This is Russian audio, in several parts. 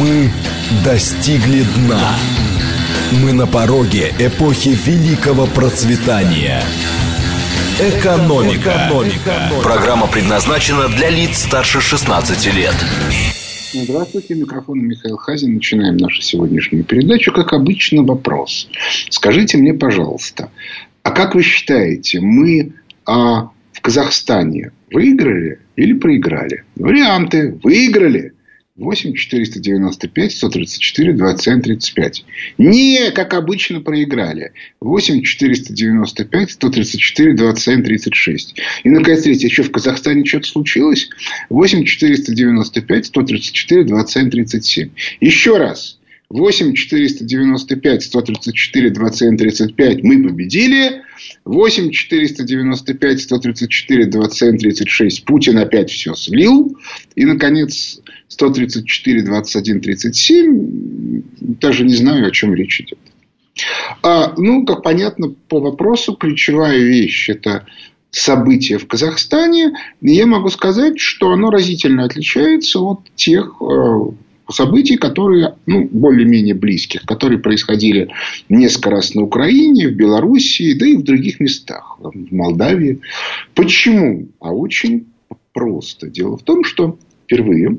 Мы достигли дна. Мы на пороге эпохи великого процветания. Экономика. Экономика. Программа предназначена для лиц старше 16 лет. Здравствуйте, микрофон Михаил Хазин. Начинаем нашу сегодняшнюю передачу. Как обычно, вопрос. Скажите мне, пожалуйста, а как вы считаете, мы а, в Казахстане выиграли или проиграли? Варианты. Выиграли. 8 495 134 27 35. Не, как обычно, проиграли. 8 495 134 27 36. И, наконец, третье. Еще в Казахстане что-то случилось? 8 495 134 27 37. Еще раз. 8 495 134 27 35 мы победили. 8 495 134 27 36 Путин опять все слил. И, наконец, 134 21 37 даже не знаю, о чем речь идет. А, ну, как понятно по вопросу, ключевая вещь – это события в Казахстане. Я могу сказать, что оно разительно отличается от тех э, событий, которые, ну, более-менее близких, которые происходили несколько раз на Украине, в Белоруссии, да и в других местах, в Молдавии. Почему? А очень просто. Дело в том, что впервые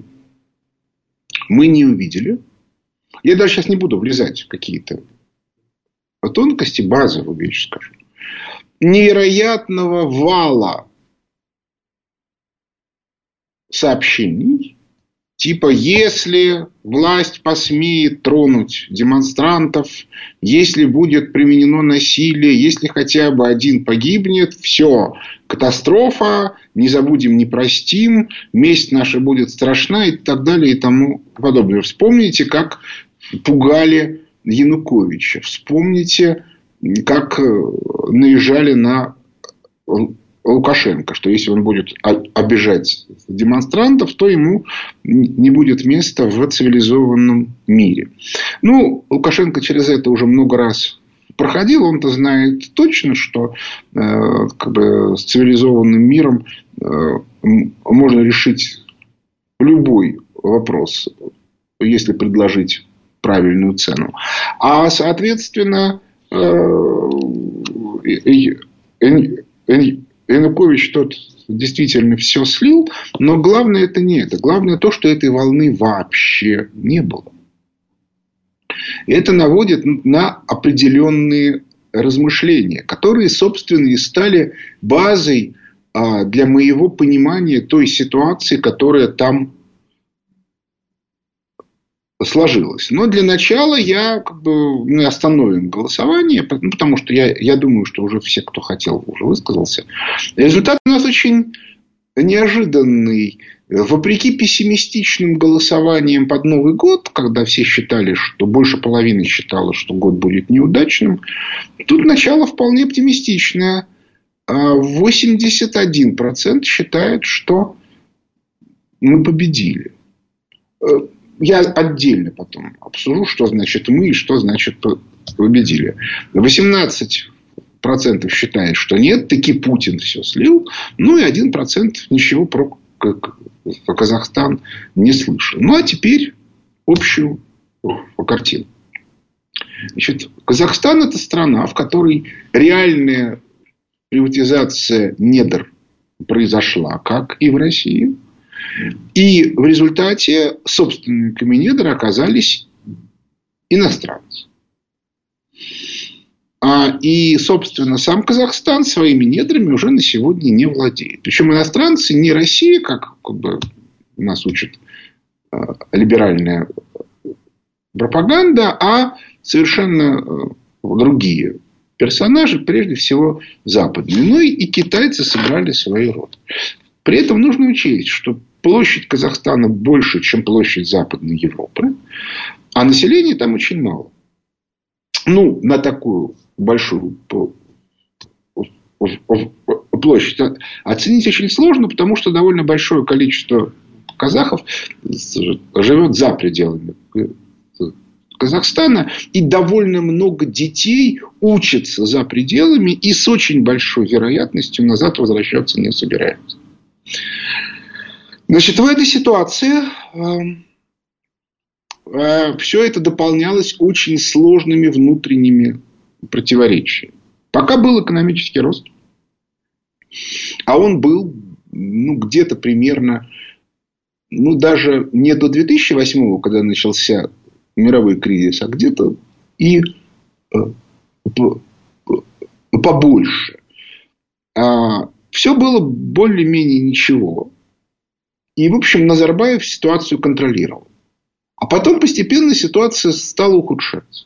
мы не увидели, я даже сейчас не буду влезать в какие-то тонкости, базовые вещи скажу, невероятного вала сообщений, Типа, если власть посмеет тронуть демонстрантов, если будет применено насилие, если хотя бы один погибнет, все, катастрофа, не забудем, не простим, месть наша будет страшна и так далее и тому подобное. Вспомните, как пугали Януковича. Вспомните, как э, наезжали на Лукашенко, что если он будет обижать демонстрантов, то ему не будет места в цивилизованном мире. Ну, Лукашенко через это уже много раз проходил, он-то знает точно, что э, как бы, с цивилизованным миром э, можно решить любой вопрос, если предложить правильную цену. А, соответственно, э, Янукович тот действительно все слил, но главное это не это. Главное то, что этой волны вообще не было. И это наводит на определенные размышления, которые, собственно, и стали базой а, для моего понимания той ситуации, которая там сложилось. Но для начала я как бы мы остановим голосование, ну, потому что я, я думаю, что уже все, кто хотел, уже высказался. Результат у нас очень неожиданный. Вопреки пессимистичным голосованиям под Новый год, когда все считали, что больше половины считало, что год будет неудачным, тут начало вполне оптимистичное. 81% считает, что мы победили я отдельно потом обсужу, что значит мы и что значит победили. 18 процентов считает, что нет, таки Путин все слил. Ну и один процент ничего про Казахстан не слышал. Ну а теперь общую картину. Значит, Казахстан это страна, в которой реальная приватизация недр произошла, как и в России. И в результате собственниками недр оказались иностранцы. А, и, собственно, сам Казахстан своими недрами уже на сегодня не владеет. Причем иностранцы не Россия, как, как бы нас учит а, либеральная пропаганда, а совершенно а, другие персонажи, прежде всего западные. Ну и, и китайцы сыграли свою роль. При этом нужно учесть, что площадь Казахстана больше, чем площадь Западной Европы, а населения там очень мало. Ну, на такую большую площадь оценить очень сложно, потому что довольно большое количество казахов живет за пределами Казахстана, и довольно много детей учатся за пределами и с очень большой вероятностью назад возвращаться не собираются. Значит, в этой ситуации э, э, все это дополнялось очень сложными внутренними противоречиями. Пока был экономический рост, а он был ну, где-то примерно, ну, даже не до 2008, когда начался мировой кризис, а где-то и э, побольше. А, все было более-менее ничего. И, в общем, Назарбаев ситуацию контролировал. А потом постепенно ситуация стала ухудшаться.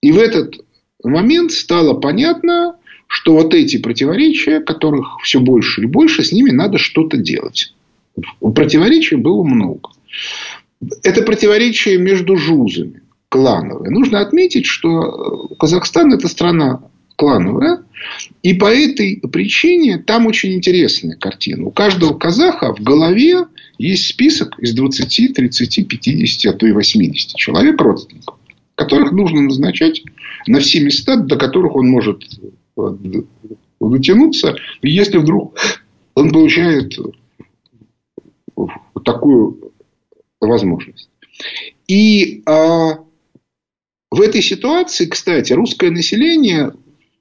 И в этот момент стало понятно, что вот эти противоречия, которых все больше и больше, с ними надо что-то делать. Противоречий было много. Это противоречие между жузами клановые. Нужно отметить, что Казахстан – это страна клановая. И по этой причине там очень интересная картина. У каждого казаха в голове есть список из 20, 30, 50, а то и 80 человек родственников, которых нужно назначать на все места, до которых он может дотянуться. И если вдруг он получает такую возможность. И а, в этой ситуации, кстати, русское население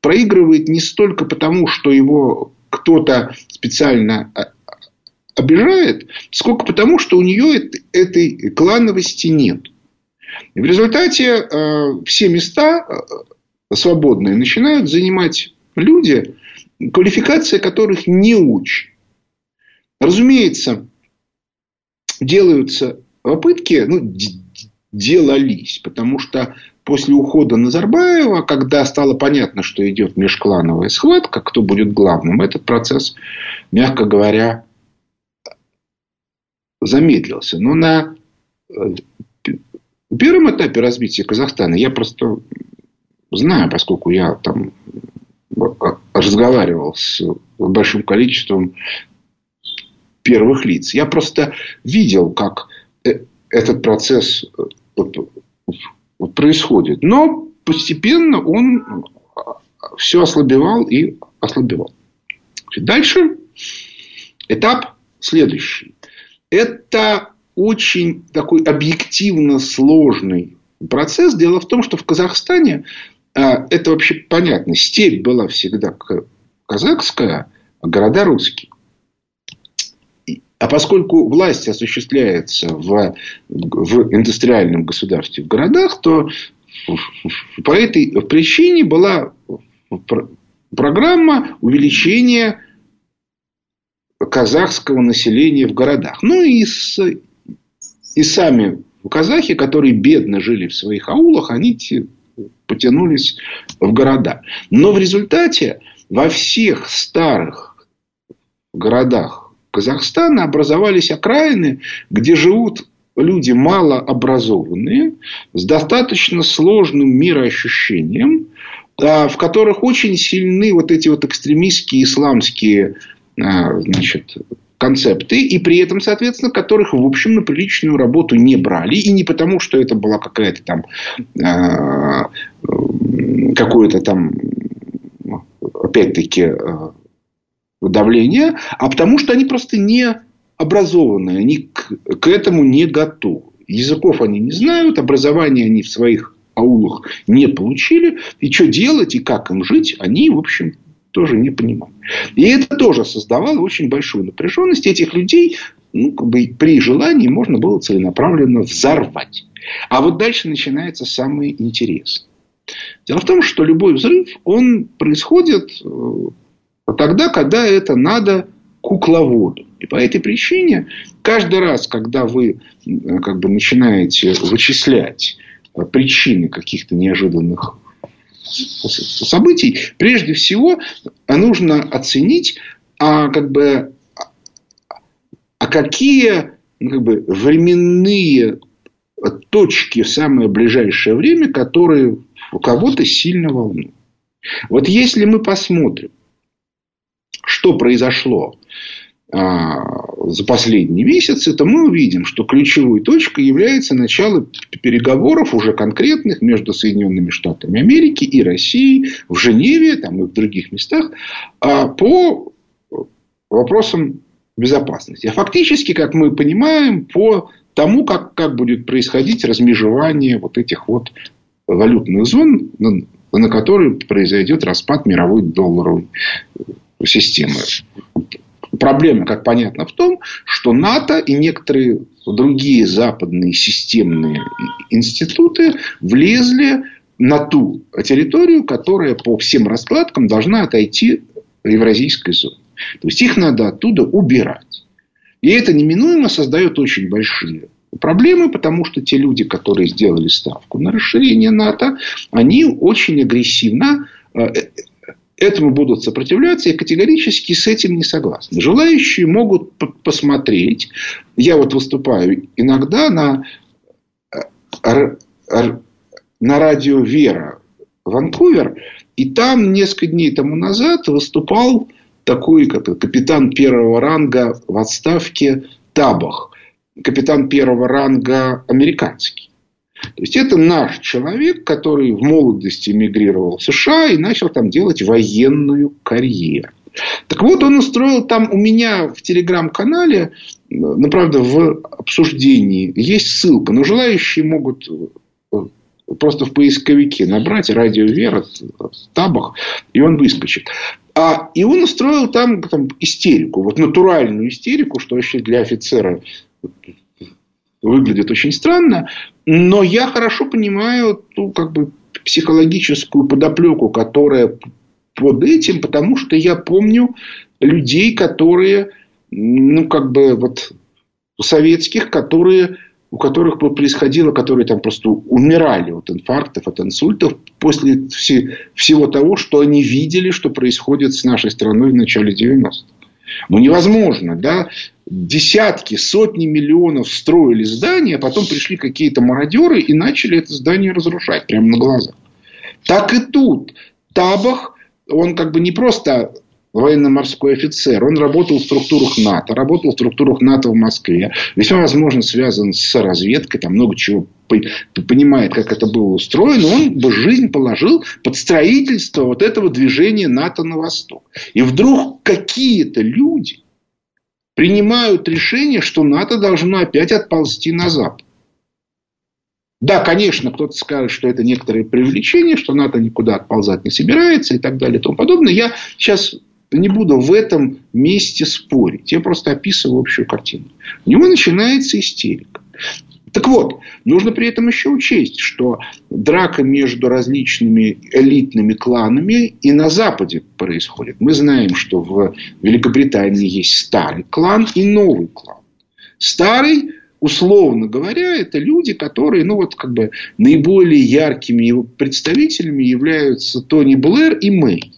проигрывает не столько потому, что его кто-то специально а, обижает, сколько потому, что у нее этой клановости нет. В результате э, все места э, свободные начинают занимать люди, квалификация которых не очень. Разумеется, делаются попытки, ну, делались, потому что после ухода Назарбаева, когда стало понятно, что идет межклановая схватка, кто будет главным, этот процесс, мягко говоря, замедлился. Но на э, первом этапе развития Казахстана я просто знаю, поскольку я там разговаривал с большим количеством первых лиц. Я просто видел, как э, этот процесс э, происходит. Но постепенно он все ослабевал и ослабевал. Дальше этап следующий. Это очень такой объективно сложный процесс. Дело в том, что в Казахстане а, это вообще понятно. Степь была всегда казахская, а города русские. А поскольку власть осуществляется в, в индустриальном государстве в городах, то по этой причине была программа увеличения казахского населения в городах. Ну и, с, и сами казахи, которые бедно жили в своих аулах, они потянулись в города. Но в результате во всех старых городах Казахстана образовались окраины, где живут люди малообразованные, с достаточно сложным мироощущением, а, в которых очень сильны вот эти вот экстремистские исламские а, значит, концепты, и при этом, соответственно, которых, в общем, на приличную работу не брали. И не потому, что это была какая-то там а, какое-то там опять-таки давления, а потому что они просто не образованные, они к, к этому не готовы. Языков они не знают, образование они в своих аулах не получили. И что делать и как им жить, они, в общем, тоже не понимают. И это тоже создавало очень большую напряженность. Этих людей ну, как бы при желании можно было целенаправленно взорвать. А вот дальше начинается самое интересное. Дело в том, что любой взрыв, он происходит э, тогда, когда это надо кукловоду. И по этой причине каждый раз, когда вы э, как бы, начинаете вычислять э, причины каких-то неожиданных событий, прежде всего нужно оценить, а, как бы, а какие ну, как бы, временные точки в самое ближайшее время, которые у кого-то сильно волнуют. Вот если мы посмотрим что произошло а, за последние месяцы, то мы увидим, что ключевой точкой является начало переговоров уже конкретных между Соединенными Штатами Америки и Россией в Женеве там, и в других местах а, по вопросам безопасности. А фактически, как мы понимаем, по тому, как, как будет происходить размежевание вот этих вот валютных зон, на, на которые произойдет распад мировой долларовой системы. Проблема, как понятно, в том, что НАТО и некоторые другие западные системные институты влезли на ту территорию, которая по всем раскладкам должна отойти евразийской зоне. То есть их надо оттуда убирать. И это неминуемо создает очень большие проблемы, потому что те люди, которые сделали ставку на расширение НАТО, они очень агрессивно э, этому будут сопротивляться и категорически с этим не согласны. Желающие могут посмотреть. Я вот выступаю иногда на, э, на радио «Вера» Ванкувер. И там несколько дней тому назад выступал такой как капитан первого ранга в отставке Табах. Капитан первого ранга американский. То есть, это наш человек, который в молодости эмигрировал в США и начал там делать военную карьеру. Так вот, он устроил там у меня в телеграм-канале, ну, правда, в обсуждении есть ссылка, но желающие могут э, просто в поисковике набрать радио Вера в табах, и он выскочит. А, и он устроил там, там истерику, вот натуральную истерику, что вообще для офицера выглядит очень странно. Но я хорошо понимаю ту как бы психологическую подоплеку, которая под этим, потому что я помню людей, которые, ну, как бы, вот, советских, которые, у которых происходило, которые там просто умирали от инфарктов, от инсультов после все, всего того, что они видели, что происходит с нашей страной в начале 90-х. Ну, невозможно, да? Десятки, сотни миллионов строили здания, а потом пришли какие-то мародеры и начали это здание разрушать прямо на глазах. Так и тут. Табах, он как бы не просто военно-морской офицер. Он работал в структурах НАТО, работал в структурах НАТО в Москве. Весьма возможно связан с разведкой, там много чего понимает, как это было устроено. Он бы жизнь положил под строительство вот этого движения НАТО на восток. И вдруг какие-то люди принимают решение, что НАТО должно опять отползти на запад. Да, конечно, кто-то скажет, что это некоторые привлечения, что НАТО никуда отползать не собирается и так далее и тому подобное. Я сейчас не буду в этом месте спорить. Я просто описываю общую картину. У него начинается истерика. Так вот, нужно при этом еще учесть, что драка между различными элитными кланами и на Западе происходит. Мы знаем, что в Великобритании есть старый клан и новый клан. Старый, условно говоря, это люди, которые, ну вот как бы наиболее яркими его представителями являются Тони Блэр и Мэй.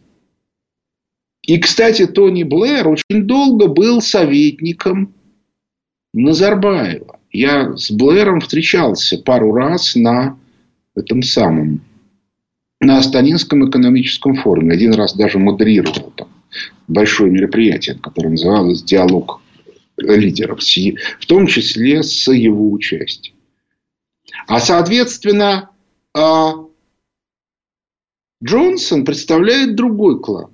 И, кстати, Тони Блэр очень долго был советником Назарбаева. Я с Блэром встречался пару раз на этом самом, на Астанинском экономическом форуме. Один раз даже модерировал там большое мероприятие, которое называлось «Диалог лидеров», в том числе с его участием. А, соответственно, а, Джонсон представляет другой клан.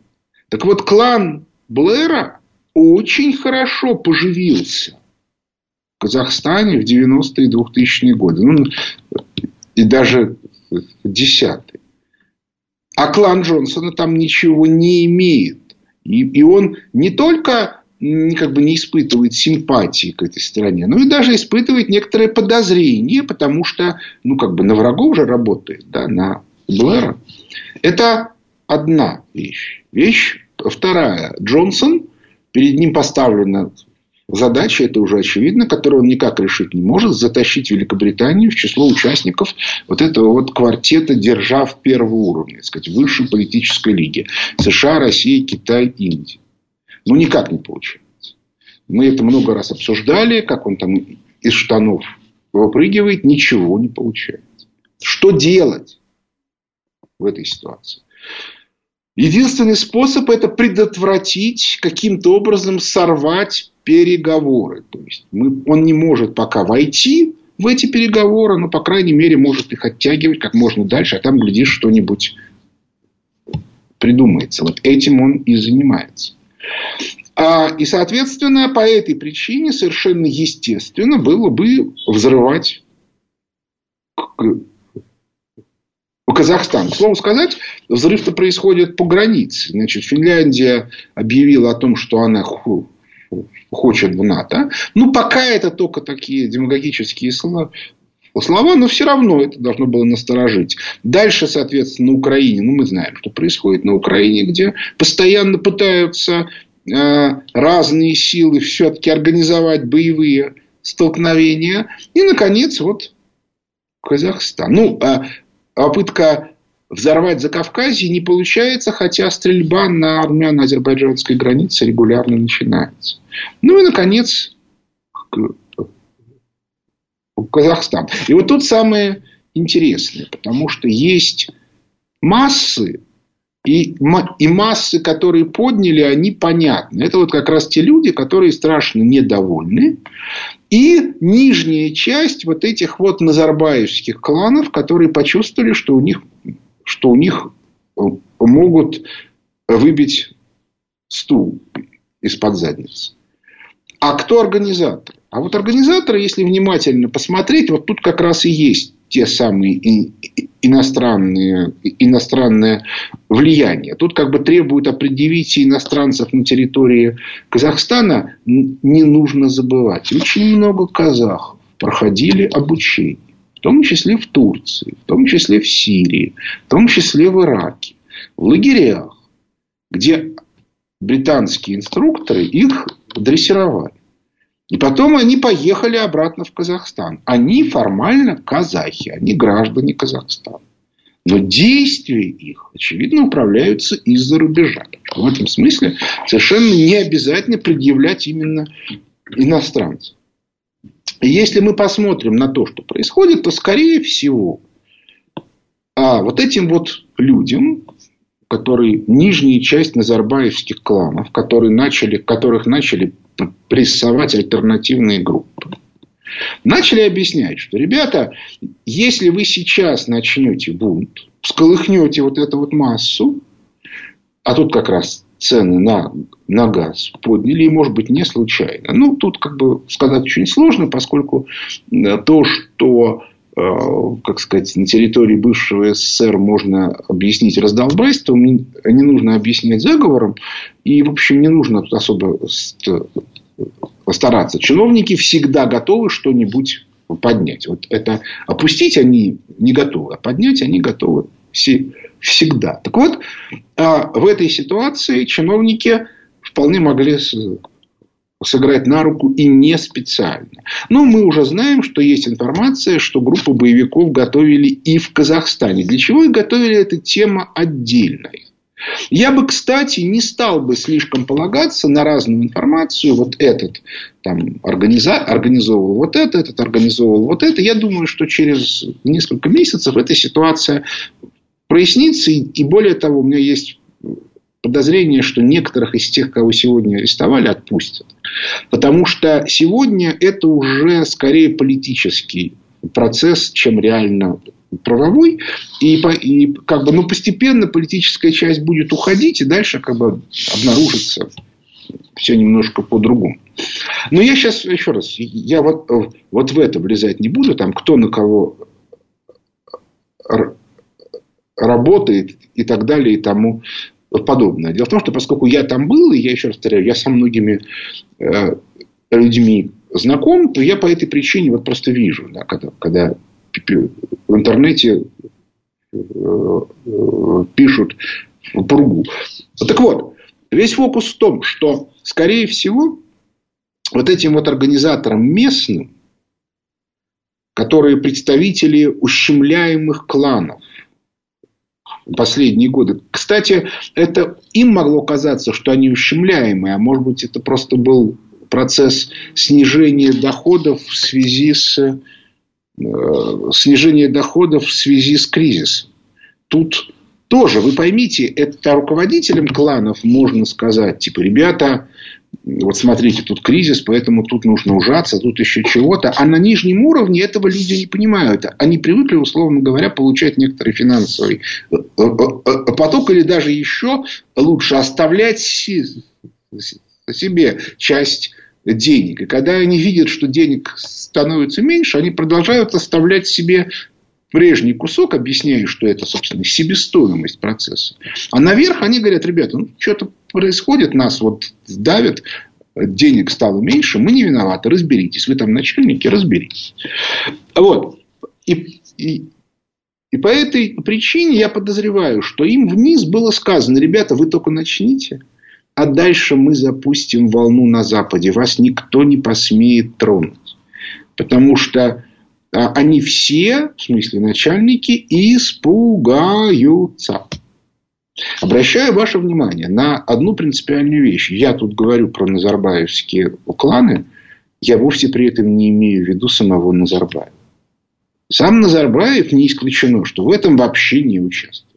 Так вот, клан Блэра очень хорошо поживился в Казахстане в 90-е и 2000-е годы. Ну, и даже 10-е. А клан Джонсона там ничего не имеет. И, и он не только как бы не испытывает симпатии к этой стране, но и даже испытывает некоторые подозрения, потому что ну, как бы на врагов уже работает, да, на Блэра. Это одна вещь. Вещь вторая. Джонсон, перед ним поставлена задача, это уже очевидно, которую он никак решить не может, затащить Великобританию в число участников вот этого вот квартета держав первого уровня, так сказать, высшей политической лиги. США, Россия, Китай, Индия. Ну, никак не получается. Мы это много раз обсуждали, как он там из штанов выпрыгивает, ничего не получается. Что делать в этой ситуации? Единственный способ это предотвратить, каким-то образом сорвать переговоры. То есть мы, он не может пока войти в эти переговоры, но, по крайней мере, может их оттягивать как можно дальше, а там, глядишь, что-нибудь придумается. Вот этим он и занимается. А, и, соответственно, по этой причине совершенно естественно было бы взрывать Казахстан. К слову сказать, взрыв-то происходит по границе. Значит, Финляндия объявила о том, что она хочет в НАТО. Ну, пока это только такие демагогические слова, слова, но все равно это должно было насторожить. Дальше, соответственно, на Украине, ну, мы знаем, что происходит на Украине, где постоянно пытаются э, разные силы все-таки организовать боевые столкновения. И, наконец, вот Казахстан. Ну, а попытка взорвать Закавказье не получается, хотя стрельба на армяно-азербайджанской границе регулярно начинается. Ну и, наконец, Казахстан. И вот тут самое интересное, потому что есть массы, и, и массы, которые подняли, они понятны. Это вот как раз те люди, которые страшно недовольны. И нижняя часть вот этих вот назарбаевских кланов, которые почувствовали, что у них, что у них э, могут выбить стул из-под задницы. А кто организатор? А вот организаторы, если внимательно посмотреть, вот тут как раз и есть те самые иностранные, иностранное влияние. Тут как бы требуют определить иностранцев на территории Казахстана. Не нужно забывать. Очень много казахов проходили обучение. В том числе в Турции, в том числе в Сирии, в том числе в Ираке. В лагерях, где британские инструкторы их дрессировали. И потом они поехали обратно в Казахстан. Они формально казахи, они граждане Казахстана. Но действия их, очевидно, управляются из-за рубежа. В этом смысле совершенно не обязательно предъявлять именно иностранцев. И если мы посмотрим на то, что происходит, то, скорее всего, а вот этим вот людям, которые нижняя часть назарбаевских кланов, которые начали, которых начали прессовать альтернативные группы. Начали объяснять, что, ребята, если вы сейчас начнете бунт, всколыхнете вот эту вот массу, а тут как раз цены на, на газ подняли, и, может быть, не случайно. Ну, тут как бы сказать очень сложно, поскольку э, то, что как сказать, на территории бывшего СССР можно объяснить раздолбайством, не нужно объяснять заговором, и, в общем, не нужно особо постараться. Чиновники всегда готовы что-нибудь поднять. Вот это опустить они не готовы, а поднять они готовы все, всегда. Так вот, а в этой ситуации чиновники вполне могли сыграть на руку и не специально. Но мы уже знаем, что есть информация, что группу боевиков готовили и в Казахстане. Для чего их готовили, эта тема отдельная. Я бы, кстати, не стал бы слишком полагаться на разную информацию. Вот этот там, организа... организовывал вот это, этот организовывал вот это. Я думаю, что через несколько месяцев эта ситуация прояснится. И, и более того, у меня есть подозрение, что некоторых из тех, кого сегодня арестовали, отпустят. Потому что сегодня это уже скорее политический процесс, чем реально правовой, и, и как бы, ну, постепенно политическая часть будет уходить, и дальше как бы обнаружится все немножко по-другому. Но я сейчас, еще раз, я вот, вот в это влезать не буду, там, кто на кого работает и так далее, и тому подобное. Дело в том, что поскольку я там был, и я еще раз повторяю, я со многими э, людьми знаком, то я по этой причине вот просто вижу, да, когда, когда в интернете э, э, пишут пругу. Так вот, весь фокус в том, что, скорее всего, вот этим вот организаторам местным, которые представители ущемляемых кланов, последние годы. Кстати, это им могло казаться, что они ущемляемые, а может быть, это просто был процесс снижения доходов в связи с Э, снижение доходов в связи с кризисом. Тут тоже, вы поймите, это руководителям кланов можно сказать, типа, ребята, вот смотрите, тут кризис, поэтому тут нужно ужаться, тут еще чего-то. А на нижнем уровне этого люди не понимают. Они привыкли, условно говоря, получать некоторый финансовый э, э, поток или даже еще лучше оставлять себе часть денег. И когда они видят, что денег становится меньше, они продолжают оставлять себе прежний кусок, объясняя, что это, собственно, себестоимость процесса. А наверх они говорят, ребята, ну, что-то происходит, нас вот давят, денег стало меньше, мы не виноваты, разберитесь. Вы там начальники, разберитесь. Вот. И, и, и по этой причине я подозреваю, что им вниз было сказано, ребята, вы только начните, а дальше мы запустим волну на Западе. Вас никто не посмеет тронуть. Потому что а, они все, в смысле начальники, испугаются. Обращаю ваше внимание на одну принципиальную вещь. Я тут говорю про назарбаевские кланы. Я вовсе при этом не имею в виду самого Назарбаева. Сам Назарбаев не исключено, что в этом вообще не участвует.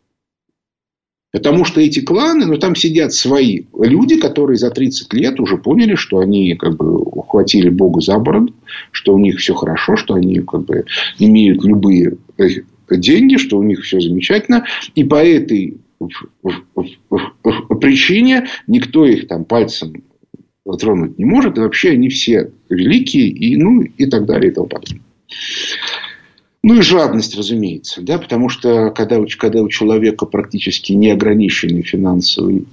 Потому что эти кланы, ну, там сидят свои люди, которые за 30 лет уже поняли, что они как бы ухватили Бога за бороду, что у них все хорошо, что они как бы имеют любые э, деньги, что у них все замечательно. И по этой причине никто их там пальцем тронуть не может. И вообще они все великие и, ну, и так далее и тому подобное. Ну и жадность, разумеется. Да? Потому что когда, когда у человека практически неограниченный финансовый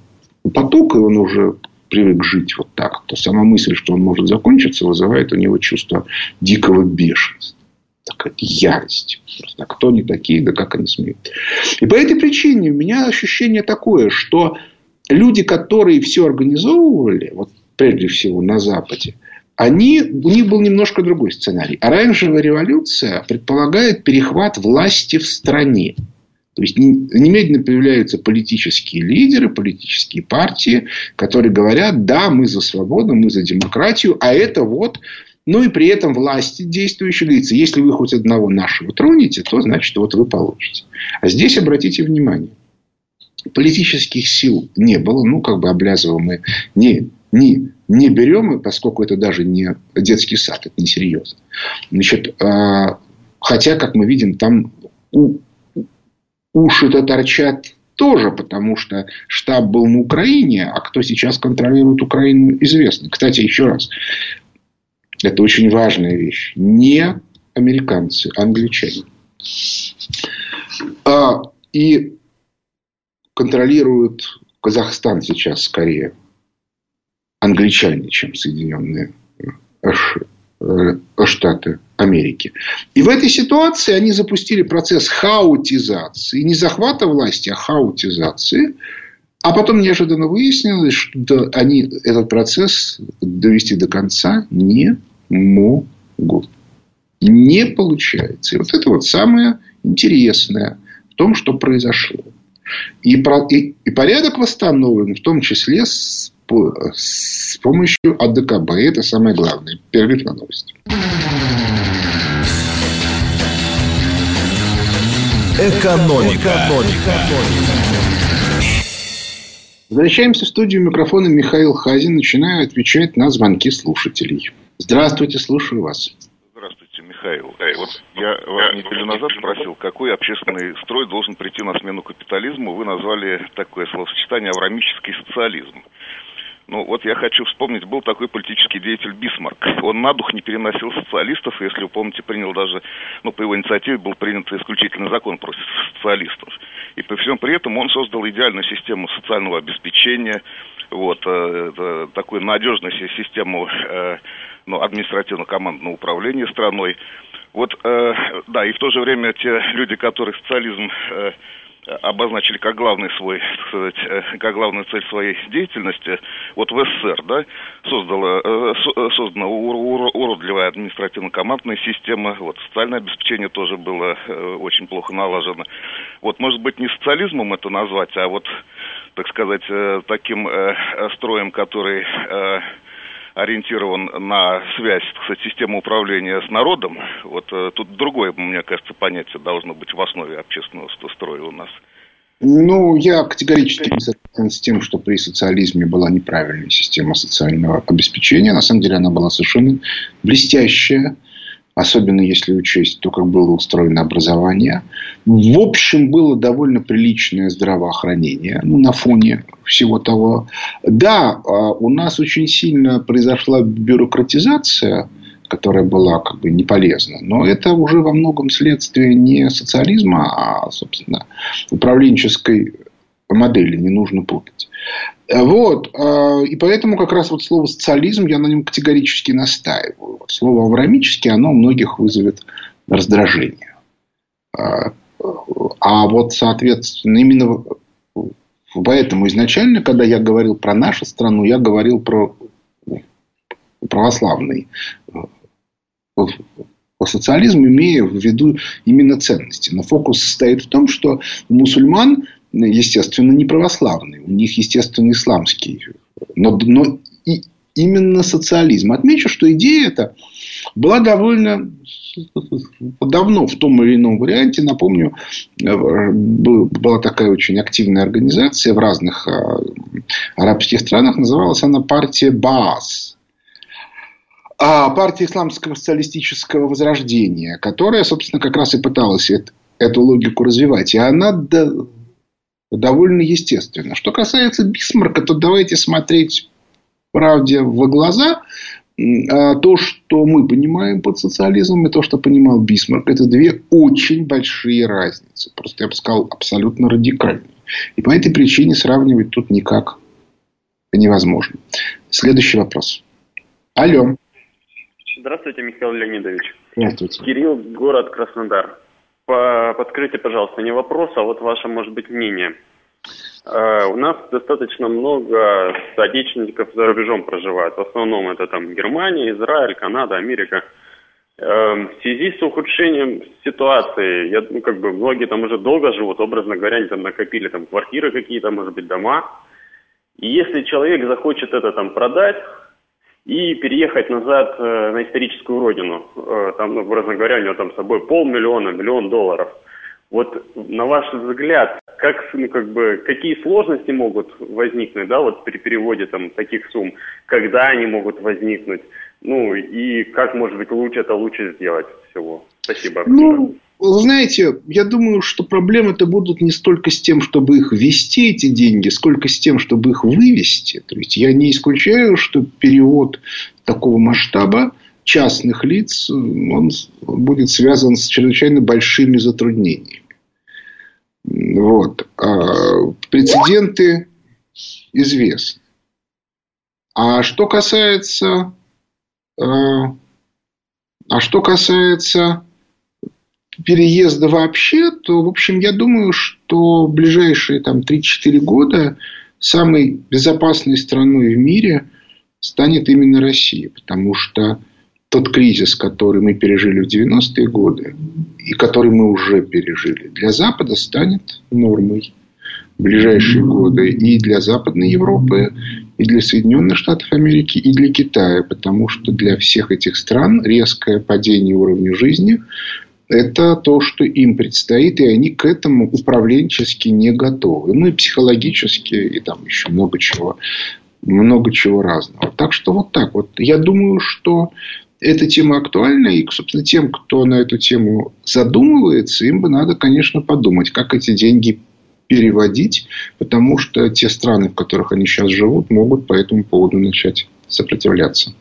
поток, и он уже привык жить вот так, то сама мысль, что он может закончиться, вызывает у него чувство дикого бешенства. Такая ярость. Просто, кто они такие, да как они смеют. И по этой причине у меня ощущение такое, что люди, которые все организовывали, вот прежде всего на Западе, они, у них был немножко другой сценарий. Оранжевая революция предполагает перехват власти в стране. То есть немедленно появляются политические лидеры, политические партии, которые говорят, да, мы за свободу, мы за демократию, а это вот ну и при этом власти действующие лица, если вы хоть одного нашего тронете, то значит вот вы получите. А здесь обратите внимание, политических сил не было, ну как бы облязываем мы не, не не берем, поскольку это даже не детский сад, это несерьезно. Значит, а, хотя, как мы видим, там уши-то торчат тоже, потому что штаб был на Украине, а кто сейчас контролирует Украину, известно. Кстати, еще раз, это очень важная вещь. Не американцы, а англичане. А, и контролируют Казахстан сейчас скорее англичане, чем Соединенные Штаты Америки. И в этой ситуации они запустили процесс хаотизации, не захвата власти, а хаотизации. А потом неожиданно выяснилось, что они этот процесс довести до конца не могут. Не получается. И вот это вот самое интересное в том, что произошло. И, про, и, и порядок восстановлен, в том числе с с помощью АДКБ. Это самое главное. Перерыв на новости. Экономика. Экономика. Возвращаемся в студию микрофона Михаил Хазин. Начинаю отвечать на звонки слушателей. Здравствуйте, слушаю вас. Здравствуйте, Михаил. Вот я вас неделю назад спросил, какой общественный строй должен прийти на смену капитализму. Вы назвали такое словосочетание «аврамический социализм». Ну, вот я хочу вспомнить, был такой политический деятель Бисмарк. Он на дух не переносил социалистов, если вы помните, принял даже, ну, по его инициативе был принят исключительный закон против социалистов. И при всем при этом он создал идеальную систему социального обеспечения, вот, э, такую надежную систему э, ну, административно-командного управления страной. Вот, э, да, и в то же время те люди, которые социализм э, обозначили как главный свой, так сказать, э, как главную цель своей деятельности, вот в СССР, да, создала, э, э, создана уродливая административно-командная система, вот, социальное обеспечение тоже было очень плохо налажено. Вот, может быть, не социализмом это назвать, а вот, так сказать, таким строем, который ориентирован на связь, сказать, системы управления с народом, вот э, тут другое, мне кажется, понятие должно быть в основе общественного строя у нас. Ну, я категорически не согласен с тем, что при социализме была неправильная система социального обеспечения. На самом деле она была совершенно блестящая. Особенно если учесть то, как было устроено образование. В общем, было довольно приличное здравоохранение ну, на фоне всего того. Да, а, у нас очень сильно произошла бюрократизация, которая была как бы не полезна. Но это уже во многом следствие не социализма, а, собственно, управленческой модели. Не нужно путать. Вот. А, и поэтому как раз вот слово социализм я на нем категорически настаиваю. Слово аврамический, оно у многих вызовет раздражение. А, а вот, соответственно, именно поэтому изначально, когда я говорил про нашу страну, я говорил про православный социализм, имея в виду именно ценности. Но фокус состоит в том, что мусульман естественно, не православные. У них, естественно, исламский. Но, но и именно социализм. Отмечу, что идея эта была довольно давно в том или ином варианте. Напомню, была такая очень активная организация в разных а, арабских странах. Называлась она партия БААС. А партия исламского социалистического возрождения, которая, собственно, как раз и пыталась эту логику развивать. И она довольно естественно. Что касается Бисмарка, то давайте смотреть правде в глаза. А то, что мы понимаем под социализмом, и то, что понимал Бисмарк, это две очень большие разницы. Просто я бы сказал, абсолютно радикальные. И по этой причине сравнивать тут никак невозможно. Следующий вопрос. Алло. Здравствуйте, Михаил Леонидович. Здравствуйте. Кирилл, город Краснодар подкройте, пожалуйста, не вопрос, а вот ваше, может быть, мнение. Э, у нас достаточно много соотечественников за рубежом проживают. В основном это там Германия, Израиль, Канада, Америка. Эм, в связи с ухудшением ситуации, я, ну, как бы многие там уже долго живут, образно говоря, они там накопили там квартиры какие-то, может быть, дома. И если человек захочет это там продать, и переехать назад э, на историческую родину. Э, там, ну, образно говоря, у него там с собой полмиллиона, миллион долларов. Вот на ваш взгляд, как, ну, как бы, какие сложности могут возникнуть, да, вот при переводе там таких сумм, когда они могут возникнуть, ну и как, может быть, лучше это лучше сделать всего. Спасибо. Ну, вы знаете, я думаю, что проблемы-то будут не столько с тем, чтобы их ввести, эти деньги, сколько с тем, чтобы их вывести. То есть, я не исключаю, что перевод такого масштаба частных лиц, он будет связан с чрезвычайно большими затруднениями. Вот. А прецеденты известны. А что касается... А, а что касается переезда вообще, то, в общем, я думаю, что ближайшие там, 3-4 года самой безопасной страной в мире станет именно Россия. Потому что тот кризис, который мы пережили в 90-е годы, и который мы уже пережили, для Запада станет нормой в ближайшие годы и для Западной Европы, и для Соединенных Штатов Америки, и для Китая, потому что для всех этих стран резкое падение уровня жизни это то, что им предстоит, и они к этому управленчески не готовы. Ну и психологически, и там еще много чего, много чего разного. Так что вот так вот. Я думаю, что эта тема актуальна, и, собственно, тем, кто на эту тему задумывается, им бы надо, конечно, подумать, как эти деньги переводить, потому что те страны, в которых они сейчас живут, могут по этому поводу начать сопротивляться.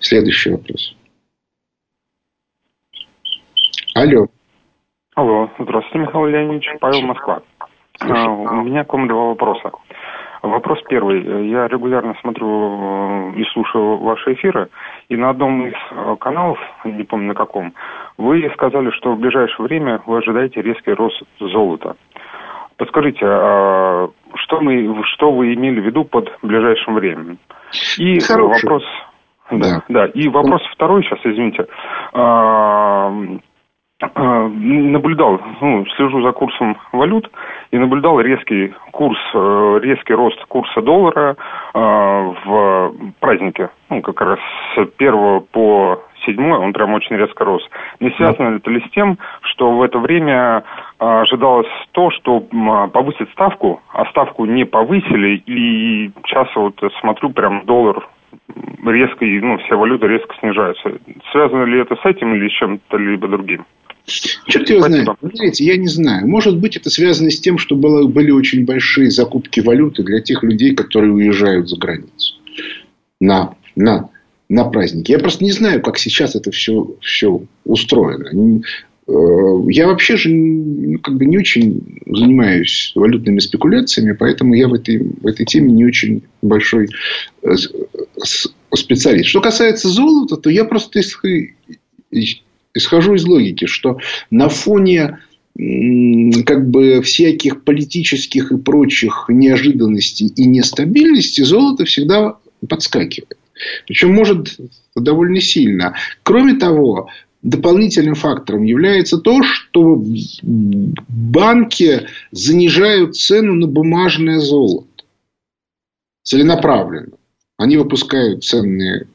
Следующий вопрос. Алло. Алло, здравствуйте, Михаил Леонидович, Павел Москва. А, у меня к вам два вопроса. Вопрос первый. Я регулярно смотрю э, и слушаю ваши эфиры, и на одном из э, каналов, не помню на каком, вы сказали, что в ближайшее время вы ожидаете резкий рост золота. Подскажите, а что, мы, что вы имели в виду под ближайшим временем? И Хороший. вопрос... Да. да. И вопрос второй сейчас, извините. А, а, наблюдал, ну, слежу за курсом валют и наблюдал резкий курс, э, резкий рост курса доллара э, в празднике. Ну, как раз с первого по седьмой он прям очень резко рос. Не связано это ли с тем, что в это время э, ожидалось то, что повысить ставку, а ставку не повысили, и сейчас вот смотрю, прям доллар резко, ну, вся валюта резко снижается. Связано ли это с этим или с чем-то либо другим? Черт его знает. Знаете, я не знаю. Может быть, это связано с тем, что было, были очень большие закупки валюты для тех людей, которые уезжают за границу на, на, на праздники. Я просто не знаю, как сейчас это все, все устроено. Э, я вообще же как бы не очень занимаюсь валютными спекуляциями, поэтому я в этой, в этой теме не очень большой э, специалист. Что касается золота, то я просто исхожу из логики, что на фоне как бы всяких политических и прочих неожиданностей и нестабильности золото всегда подскакивает. Причем может довольно сильно. Кроме того, дополнительным фактором является то, что банки занижают цену на бумажное золото. Целенаправленно. Они выпускают ценные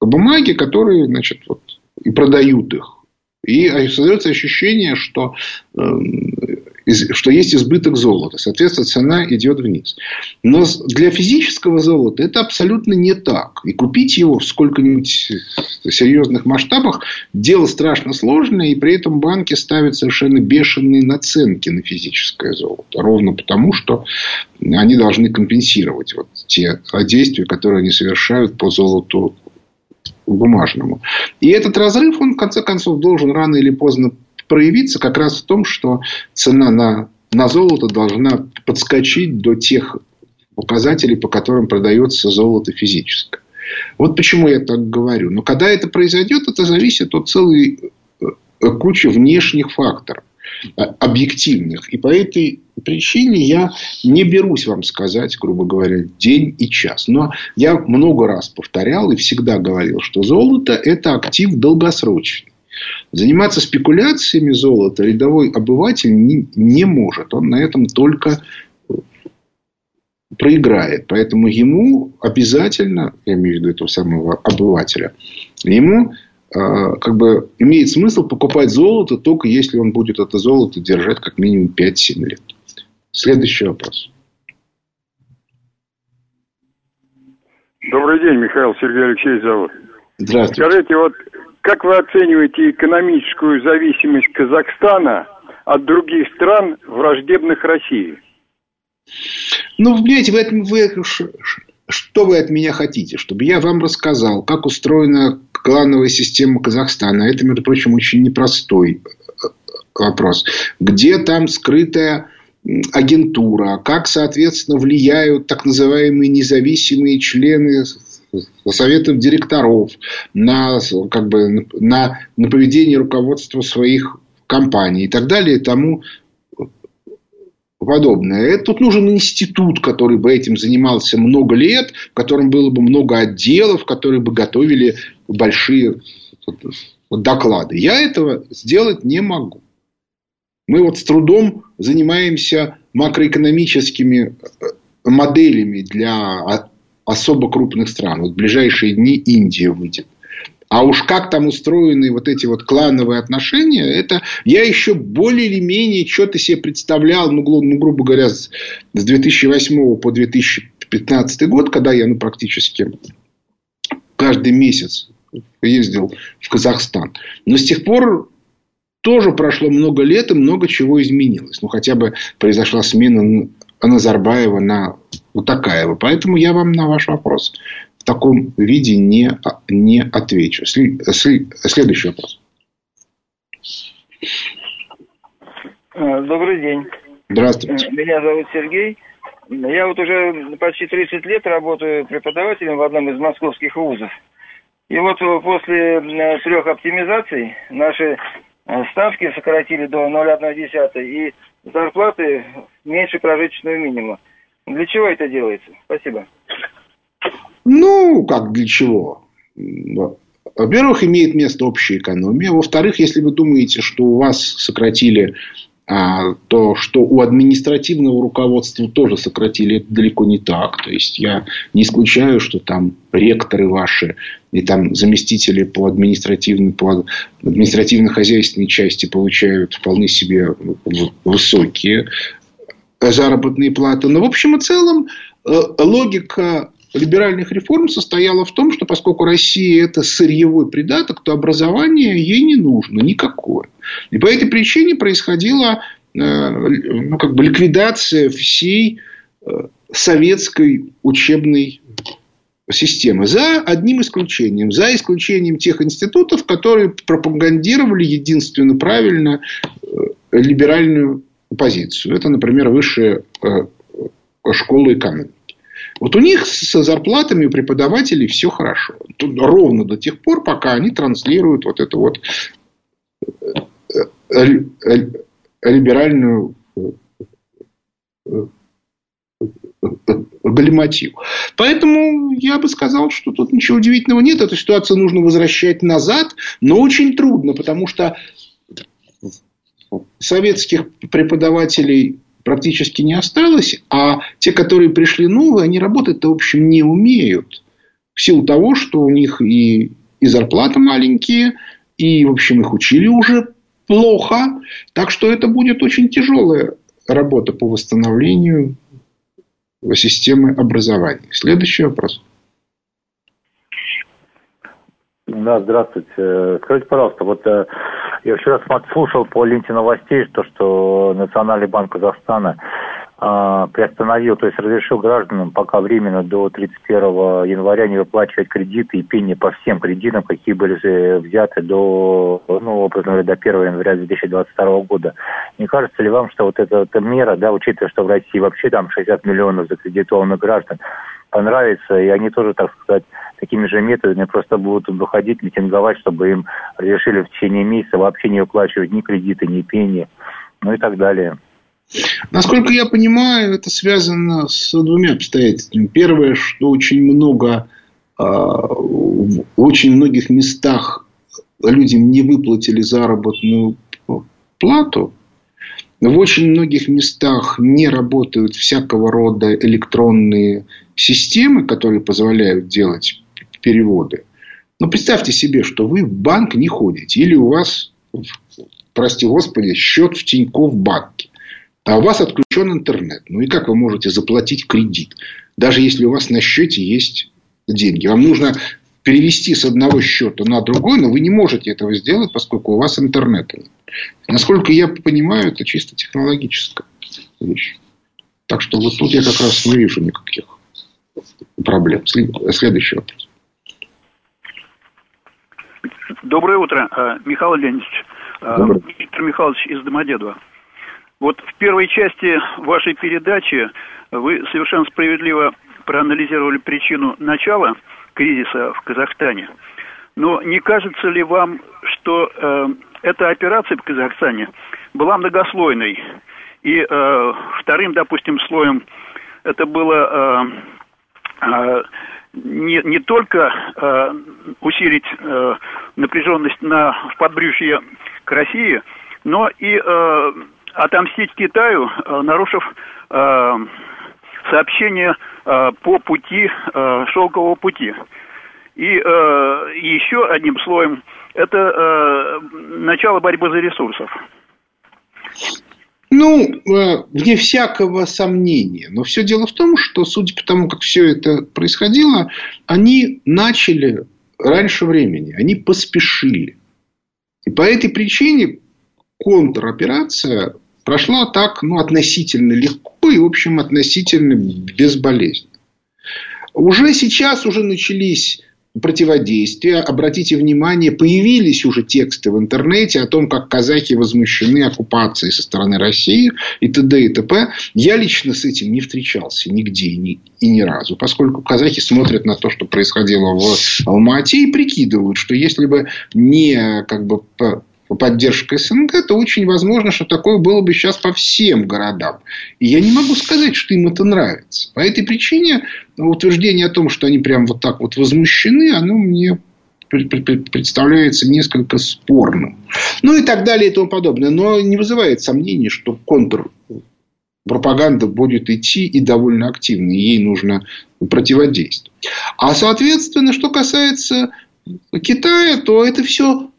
бумаги, которые, значит, вот, и продают их. И создается ощущение, что эм, что есть избыток золота. Соответственно, цена идет вниз. Но для физического золота это абсолютно не так. И купить его в сколько-нибудь серьезных масштабах дело страшно сложное. И при этом банки ставят совершенно бешеные наценки на физическое золото. Ровно потому, что они должны компенсировать вот те действия, которые они совершают по золоту бумажному. И этот разрыв, он в конце концов должен рано или поздно проявиться как раз в том, что цена на, на золото должна подскочить до тех показателей, по которым продается золото физическое. Вот почему я так говорю. Но когда это произойдет, это зависит от целой э, кучи внешних факторов объективных. И по этой причине я не берусь вам сказать, грубо говоря, день и час. Но я много раз повторял и всегда говорил, что золото – это актив долгосрочный. Заниматься спекуляциями золота рядовой обыватель не, не может. Он на этом только проиграет. Поэтому ему обязательно, я имею в виду этого самого обывателя, ему э, как бы имеет смысл покупать золото только если он будет это золото держать как минимум 5-7 лет. Следующий вопрос. Добрый день, Михаил Сергей Алексеевич зовут. Здравствуйте. Скажите, вот как вы оцениваете экономическую зависимость Казахстана от других стран, враждебных России? Ну, понимаете, вы, вы, что вы от меня хотите? Чтобы я вам рассказал, как устроена клановая система Казахстана. Это, между прочим, очень непростой э, вопрос. Где там скрытая агентура, как, соответственно, влияют так называемые независимые члены советов директоров, на, как бы, на, на поведение руководства своих компаний и так далее и тому подобное. Тут нужен институт, который бы этим занимался много лет, в котором было бы много отделов, которые бы готовили большие доклады. Я этого сделать не могу. Мы вот с трудом занимаемся макроэкономическими э, моделями для особо крупных стран. Вот в ближайшие дни Индия выйдет. А уж как там устроены вот эти вот клановые отношения, это я еще более или менее что-то себе представлял, ну, ну грубо говоря, с 2008 по 2015 год, когда я ну, практически каждый месяц ездил в Казахстан. Но с тех пор тоже прошло много лет и много чего изменилось. Ну, хотя бы произошла смена Назарбаева на Утакаева. Поэтому я вам на ваш вопрос в таком виде не, не отвечу. Следующий вопрос. А, добрый день. Здравствуйте. Меня зовут Сергей. Я вот уже почти 30 лет работаю преподавателем в одном из московских вузов. И вот после трех оптимизаций наши э, ставки сократили до 0,1 и зарплаты меньше прожиточного минимума. Для чего это делается? Спасибо. Ну, как для чего? Во-первых, имеет место общая экономия. Во-вторых, если вы думаете, что у вас сократили то, что у административного руководства тоже сократили, это далеко не так. То есть, я не исключаю, что там ректоры ваши и там заместители по административной, по административно-хозяйственной части получают вполне себе высокие заработные платы. Но в общем и целом э, логика либеральных реформ состояла в том, что поскольку Россия это сырьевой придаток, то образование ей не нужно никакое. И по этой причине происходила э, ну, как бы ликвидация всей э, советской учебной системы. За одним исключением. За исключением тех институтов, которые пропагандировали единственно правильно э, либеральную позицию. Это, например, высшая школа экономики. Вот у них с зарплатами у преподавателей все хорошо. Ровно до тех пор, пока они транслируют вот эту вот либеральную галиматив. Поэтому я бы сказал, что тут ничего удивительного нет. Эту ситуацию нужно возвращать назад, но очень трудно, потому что советских преподавателей практически не осталось, а те, которые пришли новые, они работать-то, в общем, не умеют. В силу того, что у них и, и зарплаты маленькие, и, в общем, их учили уже плохо. Так что это будет очень тяжелая работа по восстановлению системы образования. Следующий вопрос. Да, здравствуйте. Скажите, пожалуйста, вот э, я вчера слушал по ленте новостей, то, что Национальный банк Казахстана э, приостановил, то есть разрешил гражданам пока временно до 31 января не выплачивать кредиты и пени по всем кредитам, какие были взяты до, ну, образно говоря, до 1 января 2022 года. Не кажется ли вам, что вот эта, эта мера, да, учитывая, что в России вообще там 60 миллионов закредитованных граждан, понравится, и они тоже, так сказать, такими же методами просто будут выходить, митинговать, чтобы им разрешили в течение месяца вообще не выплачивать ни кредиты, ни пени, ну и так далее. Насколько я понимаю, это связано с двумя обстоятельствами. Первое, что очень много, а, в очень многих местах людям не выплатили заработную плату, в очень многих местах не работают всякого рода электронные системы, которые позволяют делать переводы. Но представьте себе, что вы в банк не ходите. Или у вас, прости господи, счет в Тинькофф банке. А у вас отключен интернет. Ну и как вы можете заплатить кредит? Даже если у вас на счете есть деньги. Вам нужно перевести с одного счета на другой, но вы не можете этого сделать, поскольку у вас интернета нет. Насколько я понимаю, это чисто технологическая вещь. Так что вот тут я как раз не вижу никаких проблем. Следующий вопрос. Доброе утро, э, Михаил Леонидович. Э, Доброе. Виктор Михайлович из Домодедова. Вот в первой части вашей передачи вы совершенно справедливо проанализировали причину начала кризиса в Казахстане. Но не кажется ли вам, что э, эта операция в Казахстане была многослойной? И э, вторым, допустим, слоем это было э, э, не, не только э, усилить э, напряженность на, в подбрюшье к России, но и э, отомстить Китаю, э, нарушив э, сообщение э, по пути э, шелкового пути. И э, еще одним слоем это э, начало борьбы за ресурсов. Ну, э, вне всякого сомнения. Но все дело в том, что, судя по тому, как все это происходило, они начали раньше времени. Они поспешили. И по этой причине контроперация прошла так, ну, относительно легко и, в общем, относительно безболезненно. Уже сейчас уже начались противодействия. Обратите внимание, появились уже тексты в интернете о том, как казахи возмущены оккупацией со стороны России и т.д. и т.п. Я лично с этим не встречался нигде и ни, и ни разу, поскольку казахи смотрят на то, что происходило в Алмате и прикидывают, что если бы не как бы поддержка СНГ, то очень возможно, что такое было бы сейчас по всем городам. И я не могу сказать, что им это нравится. По этой причине утверждение о том, что они прям вот так вот возмущены, оно мне представляется несколько спорным. Ну и так далее и тому подобное. Но не вызывает сомнений, что контр пропаганда будет идти и довольно активно. И ей нужно противодействовать. А соответственно, что касается Китая, то это все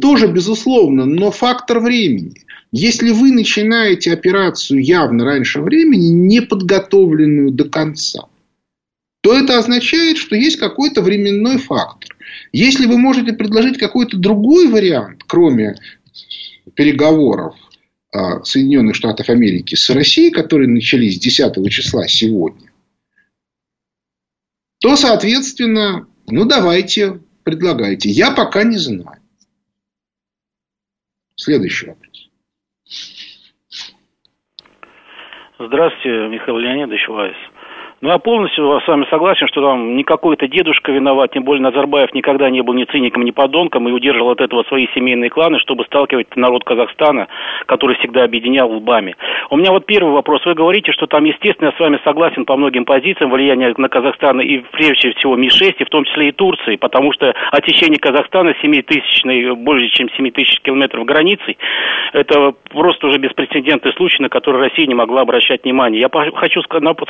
тоже безусловно, но фактор времени. Если вы начинаете операцию явно раньше времени, не подготовленную до конца, то это означает, что есть какой-то временной фактор. Если вы можете предложить какой-то другой вариант, кроме переговоров а, Соединенных Штатов Америки с Россией, которые начались 10 числа сегодня, то, соответственно, ну давайте, предлагайте. Я пока не знаю. Следующий вопрос. Здравствуйте, Михаил Леонидович Вайс. Ну, я полностью с вами согласен, что там не какой-то дедушка виноват, тем более Назарбаев никогда не был ни циником, ни подонком и удерживал от этого свои семейные кланы, чтобы сталкивать народ Казахстана, который всегда объединял лбами. У меня вот первый вопрос. Вы говорите, что там, естественно, я с вами согласен по многим позициям влияния на Казахстан и прежде всего Ми-6, и в том числе и Турции, потому что отечение Казахстана 7 тысячной, более чем 7 тысяч километров границей, это просто уже беспрецедентный случай, на который Россия не могла обращать внимание. Я хочу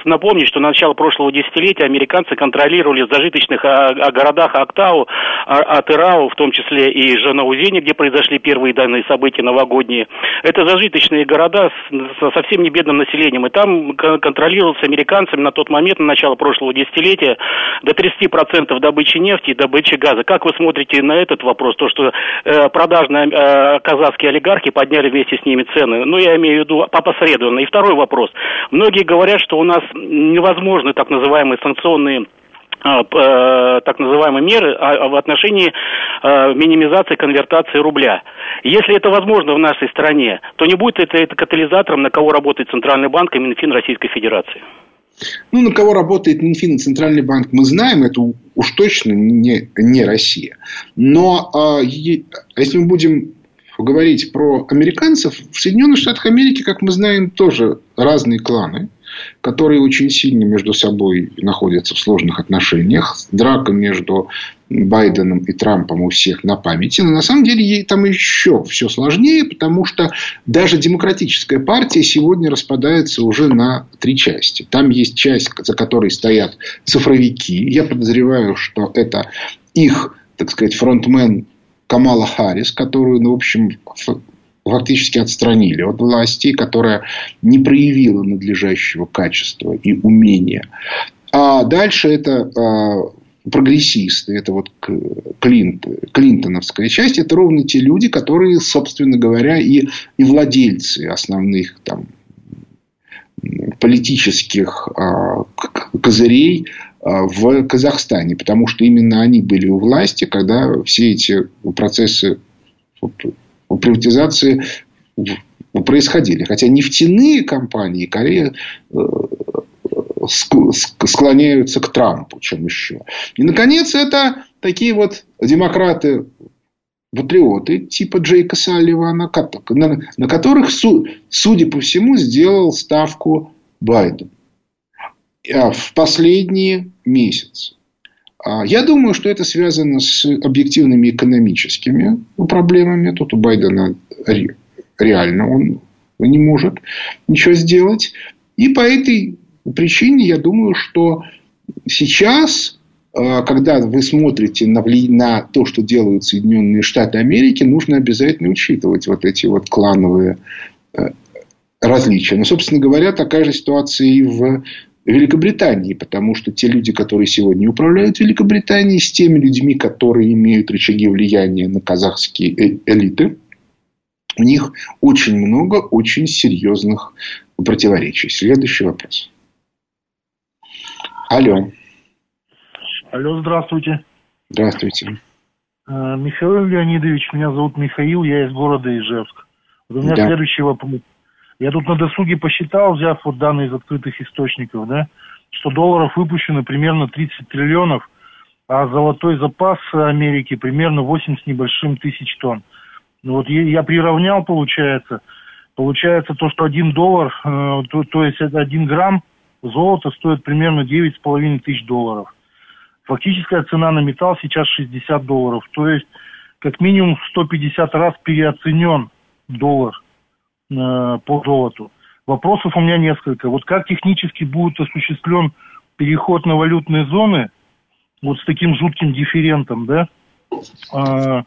напомнить, что на начала прошлого десятилетия американцы контролировали в зажиточных о, о городах Актау, Атырау, в том числе и Жанаузене, где произошли первые данные события новогодние. Это зажиточные города с, совсем не бедным населением. И там контролировался американцами на тот момент, на начало прошлого десятилетия, до 30% добычи нефти и добычи газа. Как вы смотрите на этот вопрос? То, что э, продажные э, казахские олигархи подняли вместе с ними цены. Ну, я имею в виду опосредованно. И второй вопрос. Многие говорят, что у нас невозможно возможны так называемые санкционные а, э, так называемые меры а, в отношении а, минимизации конвертации рубля. Если это возможно в нашей стране, то не будет это, это катализатором, на кого работает Центральный банк и Минфин Российской Федерации. Ну, на кого работает Минфин и Центральный банк, мы знаем, это уж точно не, не Россия. Но э, если мы будем говорить про американцев, в Соединенных Штатах Америки, как мы знаем, тоже разные кланы которые очень сильно между собой находятся в сложных отношениях. Драка между Байденом и Трампом у всех на памяти. Но на самом деле там еще все сложнее, потому что даже демократическая партия сегодня распадается уже на три части. Там есть часть, за которой стоят цифровики. Я подозреваю, что это их, так сказать, фронтмен Камала Харрис, которую, ну, в общем, фактически отстранили от власти, которая не проявила надлежащего качества и умения. А дальше это а, прогрессисты, это вот Клинт, клинтоновская часть, это ровно те люди, которые, собственно говоря, и, и владельцы основных там, политических а, козырей а, в Казахстане, потому что именно они были у власти, когда все эти процессы приватизации происходили. Хотя нефтяные компании Корея э, склоняются к Трампу, чем еще. И, наконец, это такие вот демократы патриоты типа Джейка Салливана, на, которых, судя по всему, сделал ставку Байден а в последние месяцы. А я думаю, что это связано с объективными экономическими проблемами. Тут у Байдена реально он не может ничего сделать. И по этой причине я думаю, что сейчас, а, когда вы смотрите на, на то, что делают Соединенные Штаты Америки, нужно обязательно учитывать вот эти вот клановые э, различия. Но, собственно говоря, такая же ситуация и в Великобритании, потому что те люди, которые сегодня управляют Великобританией, с теми людьми, которые имеют рычаги влияния на казахские э, элиты, у них очень много очень серьезных противоречий. Следующий вопрос. Алло. Алло, здравствуйте. Здравствуйте. Э, Михаил Леонидович, меня зовут Михаил, я из города Ижевск. Вот у меня да. следующий вопрос. Я тут на досуге посчитал, взяв вот данные из открытых источников, да, что долларов выпущено примерно 30 триллионов, а золотой запас Америки примерно 8 с небольшим тысяч тонн. Ну, вот я приравнял, получается, получается то, что один доллар, э, то, то есть один грамм золота стоит примерно 9,5 тысяч долларов. Фактическая цена на металл сейчас 60 долларов. То есть как минимум 150 раз переоценен доллар по золоту. Вопросов у меня несколько. Вот как технически будет осуществлен переход на валютные зоны вот с таким жутким дифферентом, да? А,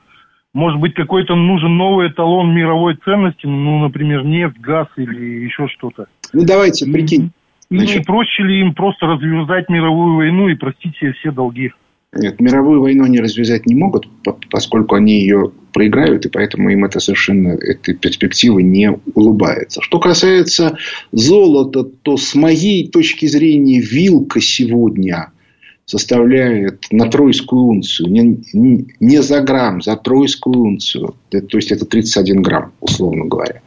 может быть, какой-то нужен новый эталон мировой ценности, ну, например, нефть, газ или еще что-то. Ну, давайте, прикинь. Значит, не проще ли им просто развязать мировую войну и простить себе все долги? Нет, мировую войну они развязать не могут, поскольку они ее проиграют, и поэтому им это совершенно, эта перспектива не улыбается. Что касается золота, то с моей точки зрения вилка сегодня составляет на тройскую унцию, не, не за грамм, за тройскую унцию, то есть это 31 грамм, условно говоря.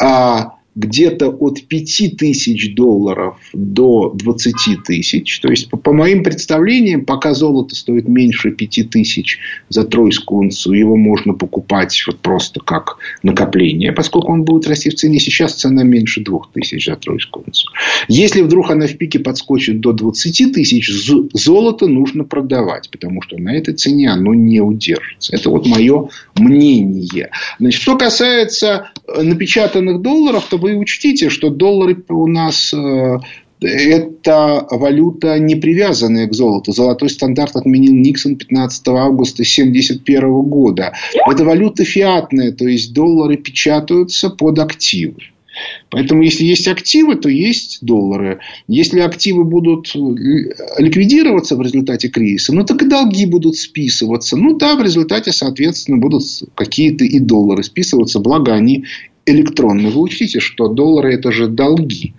А где-то от 5 тысяч долларов до 20 тысяч. То есть, по, по моим представлениям, пока золото стоит меньше 5 тысяч за тройскую унцию, его можно покупать вот просто как накопление, поскольку он будет расти в цене. Сейчас цена меньше 2 тысяч за тройскую унцию. Если вдруг она в пике подскочит до 20 тысяч, золото нужно продавать, потому что на этой цене оно не удержится. Это вот мое мнение. Значит, что касается э, напечатанных долларов, то вы учтите, что доллары у нас э, это валюта, не привязанная к золоту. Золотой стандарт отменил Никсон 15 августа 1971 года. Это валюта фиатная, то есть доллары печатаются под активы. Поэтому, если есть активы, то есть доллары. Если активы будут ликвидироваться в результате кризиса, ну, так и долги будут списываться. Ну, да, в результате, соответственно, будут какие-то и доллары списываться, благо они электронный. Вы учтите, что доллары – это же долги.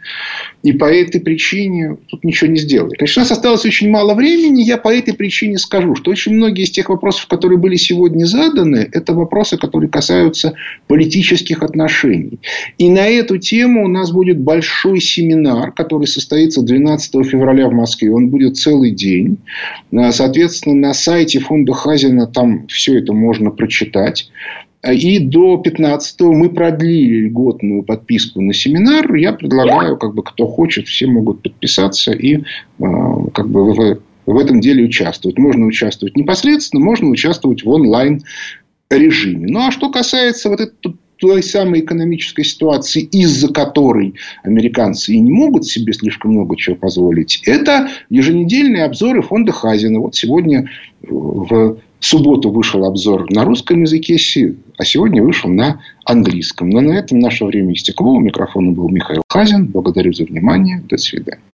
И по этой причине тут ничего не сделали. Конечно, у нас осталось очень мало времени. Я по этой причине скажу, что очень многие из тех вопросов, которые были сегодня заданы, это вопросы, которые касаются политических отношений. И на эту тему у нас будет большой семинар, который состоится 12 февраля в Москве. Он будет целый день. Соответственно, на сайте фонда Хазина там все это можно прочитать. И до 15 мы продлили льготную подписку на семинар. Я предлагаю, как бы, кто хочет, все могут подписаться и а, как бы, в, в этом деле участвовать. Можно участвовать непосредственно, можно участвовать в онлайн режиме. Ну, а что касается вот этой той самой экономической ситуации, из-за которой американцы и не могут себе слишком много чего позволить, это еженедельные обзоры фонда Хазина. Вот сегодня в в субботу вышел обзор на русском языке, а сегодня вышел на английском. Но на этом наше время истекло. У микрофона был Михаил Хазин. Благодарю за внимание. До свидания.